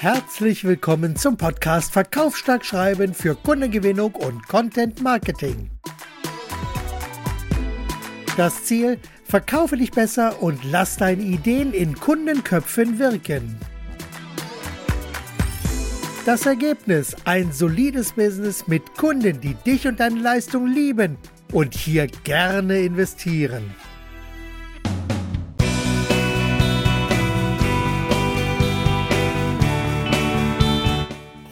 Herzlich willkommen zum Podcast Verkaufsstark schreiben für Kundengewinnung und Content Marketing. Das Ziel: Verkaufe dich besser und lass deine Ideen in Kundenköpfen wirken. Das Ergebnis: ein solides Business mit Kunden, die dich und deine Leistung lieben und hier gerne investieren.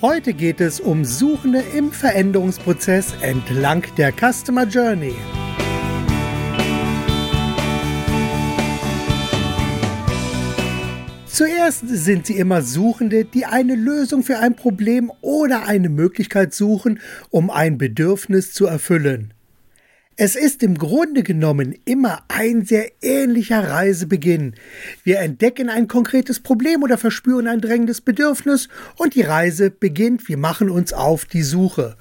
Heute geht es um Suchende im Veränderungsprozess entlang der Customer Journey. Zuerst sind sie immer Suchende, die eine Lösung für ein Problem oder eine Möglichkeit suchen, um ein Bedürfnis zu erfüllen. Es ist im Grunde genommen immer ein sehr ähnlicher Reisebeginn. Wir entdecken ein konkretes Problem oder verspüren ein drängendes Bedürfnis und die Reise beginnt, wir machen uns auf die Suche.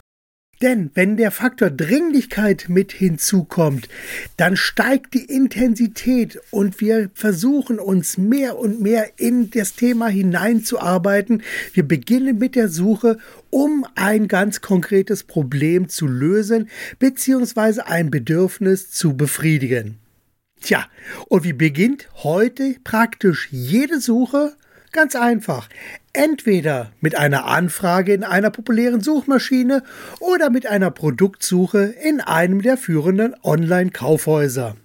Denn wenn der Faktor Dringlichkeit mit hinzukommt, dann steigt die Intensität und wir versuchen uns mehr und mehr in das Thema hineinzuarbeiten. Wir beginnen mit der Suche, um ein ganz konkretes Problem zu lösen bzw. ein Bedürfnis zu befriedigen. Tja, und wie beginnt heute praktisch jede Suche? Ganz einfach. Entweder mit einer Anfrage in einer populären Suchmaschine oder mit einer Produktsuche in einem der führenden Online-Kaufhäuser.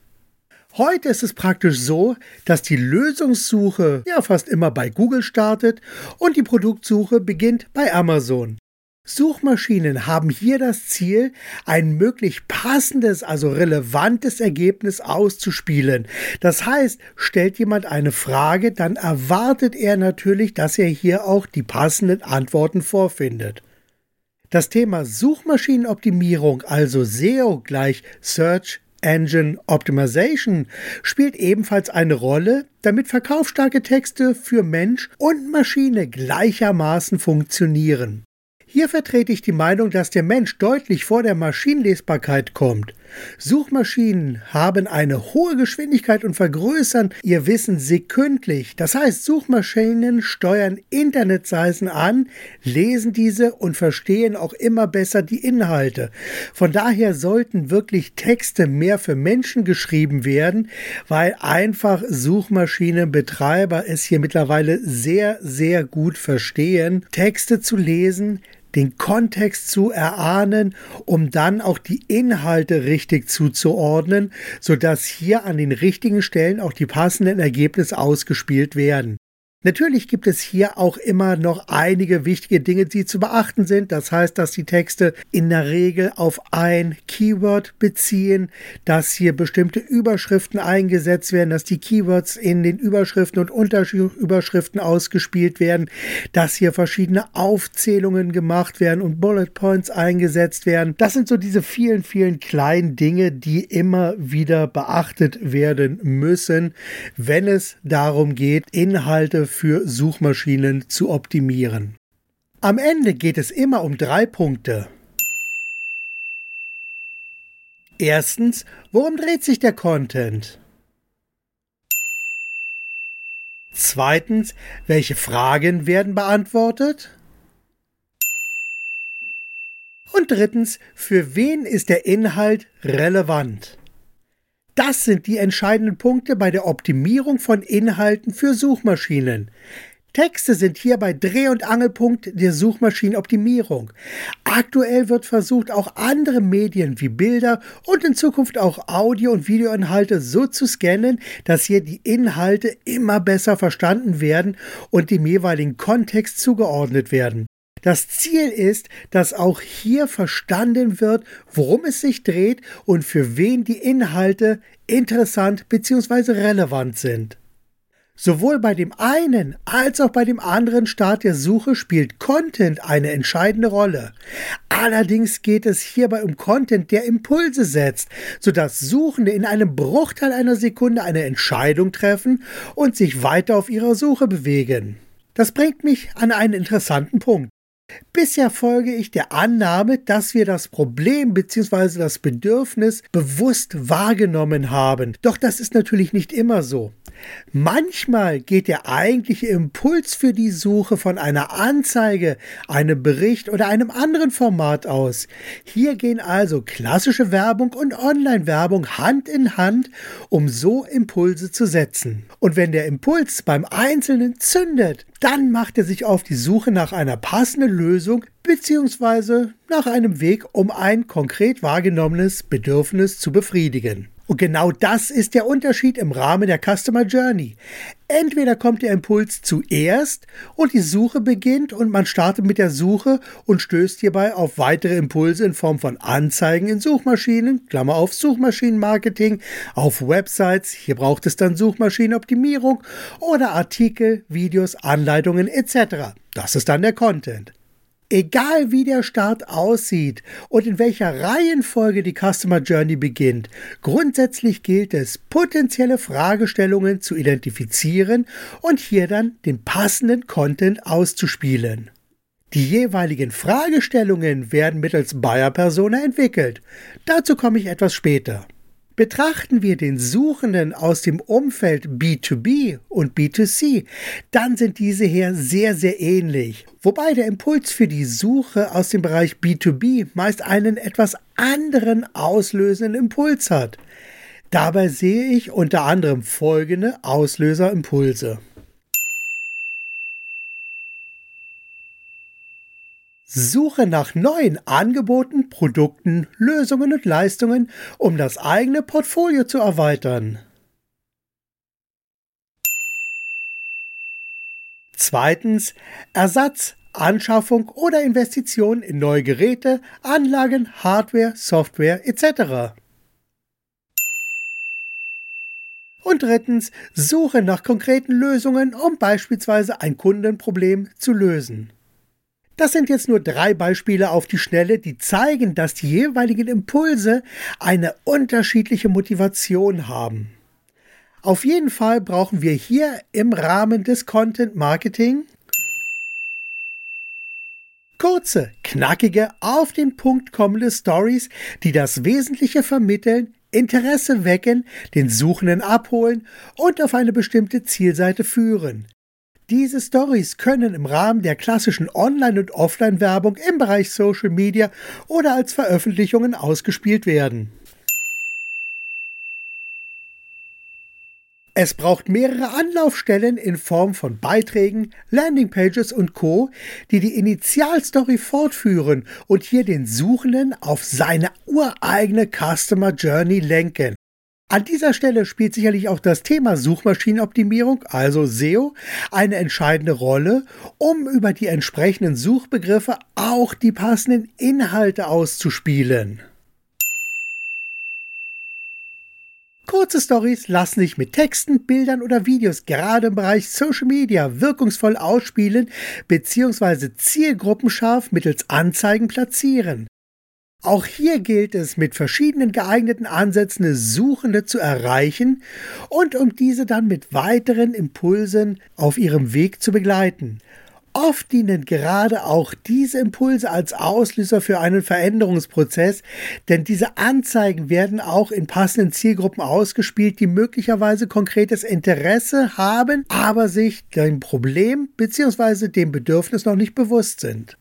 Heute ist es praktisch so, dass die Lösungssuche ja fast immer bei Google startet und die Produktsuche beginnt bei Amazon. Suchmaschinen haben hier das Ziel, ein möglich passendes, also relevantes Ergebnis auszuspielen. Das heißt, stellt jemand eine Frage, dann erwartet er natürlich, dass er hier auch die passenden Antworten vorfindet. Das Thema Suchmaschinenoptimierung, also SEO gleich Search Engine Optimization spielt ebenfalls eine Rolle, damit verkaufsstarke Texte für Mensch und Maschine gleichermaßen funktionieren. Hier vertrete ich die Meinung, dass der Mensch deutlich vor der Maschinenlesbarkeit kommt. Suchmaschinen haben eine hohe Geschwindigkeit und vergrößern ihr Wissen sekündlich. Das heißt, Suchmaschinen steuern Internetseiten an, lesen diese und verstehen auch immer besser die Inhalte. Von daher sollten wirklich Texte mehr für Menschen geschrieben werden, weil einfach Suchmaschinenbetreiber es hier mittlerweile sehr, sehr gut verstehen, Texte zu lesen, den Kontext zu erahnen, um dann auch die Inhalte richtig zuzuordnen, sodass hier an den richtigen Stellen auch die passenden Ergebnisse ausgespielt werden. Natürlich gibt es hier auch immer noch einige wichtige Dinge, die zu beachten sind. Das heißt, dass die Texte in der Regel auf ein Keyword beziehen, dass hier bestimmte Überschriften eingesetzt werden, dass die Keywords in den Überschriften und Unterüberschriften ausgespielt werden, dass hier verschiedene Aufzählungen gemacht werden und Bullet Points eingesetzt werden. Das sind so diese vielen, vielen kleinen Dinge, die immer wieder beachtet werden müssen, wenn es darum geht, Inhalte für Suchmaschinen zu optimieren. Am Ende geht es immer um drei Punkte. Erstens, worum dreht sich der Content? Zweitens, welche Fragen werden beantwortet? Und drittens, für wen ist der Inhalt relevant? Das sind die entscheidenden Punkte bei der Optimierung von Inhalten für Suchmaschinen. Texte sind hierbei Dreh- und Angelpunkt der Suchmaschinenoptimierung. Aktuell wird versucht, auch andere Medien wie Bilder und in Zukunft auch Audio- und Videoinhalte so zu scannen, dass hier die Inhalte immer besser verstanden werden und dem jeweiligen Kontext zugeordnet werden. Das Ziel ist, dass auch hier verstanden wird, worum es sich dreht und für wen die Inhalte interessant bzw. relevant sind. Sowohl bei dem einen als auch bei dem anderen Start der Suche spielt Content eine entscheidende Rolle. Allerdings geht es hierbei um Content, der Impulse setzt, sodass Suchende in einem Bruchteil einer Sekunde eine Entscheidung treffen und sich weiter auf ihrer Suche bewegen. Das bringt mich an einen interessanten Punkt. Bisher folge ich der Annahme, dass wir das Problem bzw. das Bedürfnis bewusst wahrgenommen haben. Doch das ist natürlich nicht immer so. Manchmal geht der eigentliche Impuls für die Suche von einer Anzeige, einem Bericht oder einem anderen Format aus. Hier gehen also klassische Werbung und Online-Werbung Hand in Hand, um so Impulse zu setzen. Und wenn der Impuls beim Einzelnen zündet, dann macht er sich auf die Suche nach einer passenden Lösung bzw. nach einem Weg, um ein konkret wahrgenommenes Bedürfnis zu befriedigen. Und genau das ist der Unterschied im Rahmen der Customer Journey. Entweder kommt der Impuls zuerst und die Suche beginnt und man startet mit der Suche und stößt hierbei auf weitere Impulse in Form von Anzeigen in Suchmaschinen, Klammer auf Suchmaschinenmarketing, auf Websites, hier braucht es dann Suchmaschinenoptimierung oder Artikel, Videos, Anleitungen etc. Das ist dann der Content. Egal wie der Start aussieht und in welcher Reihenfolge die Customer Journey beginnt, grundsätzlich gilt es, potenzielle Fragestellungen zu identifizieren und hier dann den passenden Content auszuspielen. Die jeweiligen Fragestellungen werden mittels Buyer Persona entwickelt. Dazu komme ich etwas später. Betrachten wir den Suchenden aus dem Umfeld B2B und B2C, dann sind diese hier sehr, sehr ähnlich. Wobei der Impuls für die Suche aus dem Bereich B2B meist einen etwas anderen auslösenden Impuls hat. Dabei sehe ich unter anderem folgende Auslöserimpulse. Suche nach neuen Angeboten, Produkten, Lösungen und Leistungen, um das eigene Portfolio zu erweitern. Zweitens Ersatz, Anschaffung oder Investition in neue Geräte, Anlagen, Hardware, Software etc. Und drittens Suche nach konkreten Lösungen, um beispielsweise ein Kundenproblem zu lösen. Das sind jetzt nur drei Beispiele auf die Schnelle, die zeigen, dass die jeweiligen Impulse eine unterschiedliche Motivation haben. Auf jeden Fall brauchen wir hier im Rahmen des Content Marketing kurze, knackige, auf den Punkt kommende Stories, die das Wesentliche vermitteln, Interesse wecken, den Suchenden abholen und auf eine bestimmte Zielseite führen. Diese Stories können im Rahmen der klassischen Online- und Offline-Werbung im Bereich Social Media oder als Veröffentlichungen ausgespielt werden. Es braucht mehrere Anlaufstellen in Form von Beiträgen, Landingpages und Co., die die Initialstory fortführen und hier den Suchenden auf seine ureigene Customer Journey lenken. An dieser Stelle spielt sicherlich auch das Thema Suchmaschinenoptimierung, also SEO, eine entscheidende Rolle, um über die entsprechenden Suchbegriffe auch die passenden Inhalte auszuspielen. Kurze Stories lassen sich mit Texten, Bildern oder Videos gerade im Bereich Social Media wirkungsvoll ausspielen bzw. zielgruppenscharf mittels Anzeigen platzieren. Auch hier gilt es, mit verschiedenen geeigneten Ansätzen Suchende zu erreichen und um diese dann mit weiteren Impulsen auf ihrem Weg zu begleiten. Oft dienen gerade auch diese Impulse als Auslöser für einen Veränderungsprozess, denn diese Anzeigen werden auch in passenden Zielgruppen ausgespielt, die möglicherweise konkretes Interesse haben, aber sich dem Problem bzw. dem Bedürfnis noch nicht bewusst sind.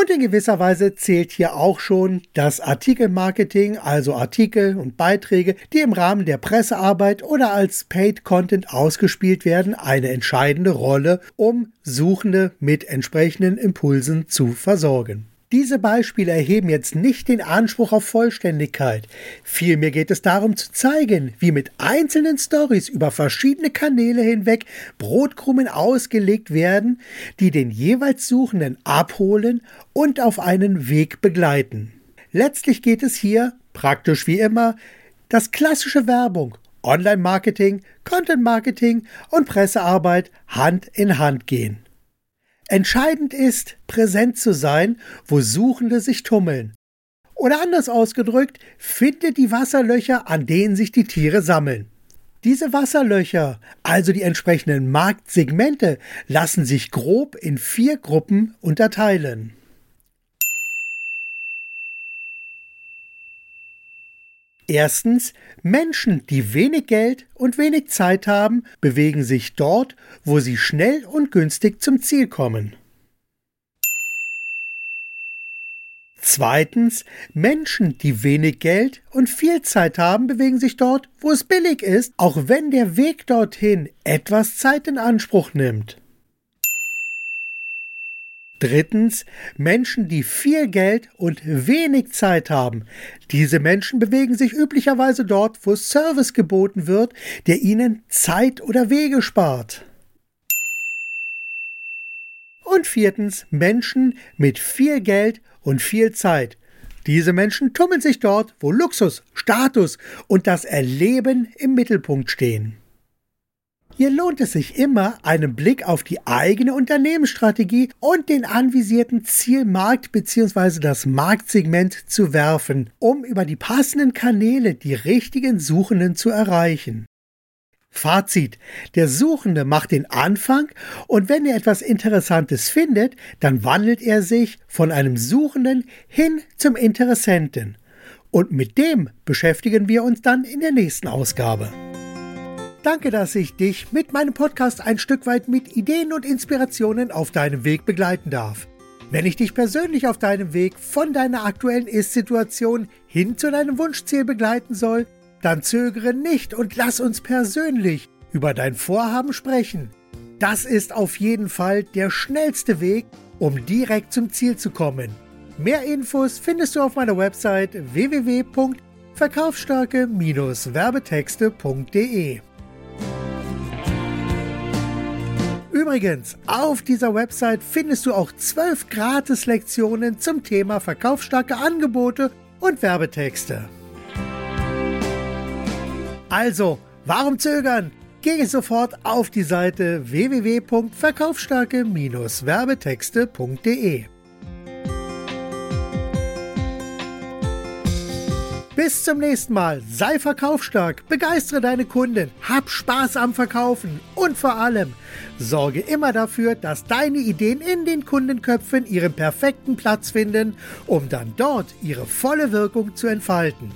Und in gewisser Weise zählt hier auch schon das Artikelmarketing, also Artikel und Beiträge, die im Rahmen der Pressearbeit oder als Paid Content ausgespielt werden, eine entscheidende Rolle, um Suchende mit entsprechenden Impulsen zu versorgen. Diese Beispiele erheben jetzt nicht den Anspruch auf Vollständigkeit. Vielmehr geht es darum zu zeigen, wie mit einzelnen Stories über verschiedene Kanäle hinweg Brotkrumen ausgelegt werden, die den jeweils Suchenden abholen und auf einen Weg begleiten. Letztlich geht es hier, praktisch wie immer, dass klassische Werbung, Online-Marketing, Content-Marketing und Pressearbeit Hand in Hand gehen. Entscheidend ist, präsent zu sein, wo Suchende sich tummeln. Oder anders ausgedrückt, finde die Wasserlöcher, an denen sich die Tiere sammeln. Diese Wasserlöcher, also die entsprechenden Marktsegmente, lassen sich grob in vier Gruppen unterteilen. Erstens, Menschen, die wenig Geld und wenig Zeit haben, bewegen sich dort, wo sie schnell und günstig zum Ziel kommen. Zweitens, Menschen, die wenig Geld und viel Zeit haben, bewegen sich dort, wo es billig ist, auch wenn der Weg dorthin etwas Zeit in Anspruch nimmt. Drittens, Menschen, die viel Geld und wenig Zeit haben. Diese Menschen bewegen sich üblicherweise dort, wo Service geboten wird, der ihnen Zeit oder Wege spart. Und viertens, Menschen mit viel Geld und viel Zeit. Diese Menschen tummeln sich dort, wo Luxus, Status und das Erleben im Mittelpunkt stehen. Hier lohnt es sich immer, einen Blick auf die eigene Unternehmensstrategie und den anvisierten Zielmarkt bzw. das Marktsegment zu werfen, um über die passenden Kanäle die richtigen Suchenden zu erreichen. Fazit. Der Suchende macht den Anfang und wenn er etwas Interessantes findet, dann wandelt er sich von einem Suchenden hin zum Interessenten. Und mit dem beschäftigen wir uns dann in der nächsten Ausgabe. Danke, dass ich dich mit meinem Podcast ein Stück weit mit Ideen und Inspirationen auf deinem Weg begleiten darf. Wenn ich dich persönlich auf deinem Weg von deiner aktuellen Ist-Situation hin zu deinem Wunschziel begleiten soll, dann zögere nicht und lass uns persönlich über dein Vorhaben sprechen. Das ist auf jeden Fall der schnellste Weg, um direkt zum Ziel zu kommen. Mehr Infos findest du auf meiner Website www.verkaufsstarke-werbetexte.de. Übrigens, auf dieser Website findest du auch zwölf Gratis-Lektionen zum Thema verkaufsstarke Angebote und Werbetexte. Also, warum zögern? Gehe sofort auf die Seite www.verkaufsstarke-werbetexte.de. Bis zum nächsten Mal. Sei verkaufsstark, begeistere deine Kunden, hab Spaß am Verkaufen und vor allem sorge immer dafür, dass deine Ideen in den Kundenköpfen ihren perfekten Platz finden, um dann dort ihre volle Wirkung zu entfalten.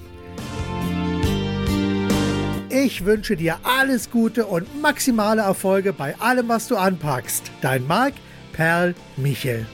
Ich wünsche dir alles Gute und maximale Erfolge bei allem, was du anpackst. Dein Marc Perl Michel.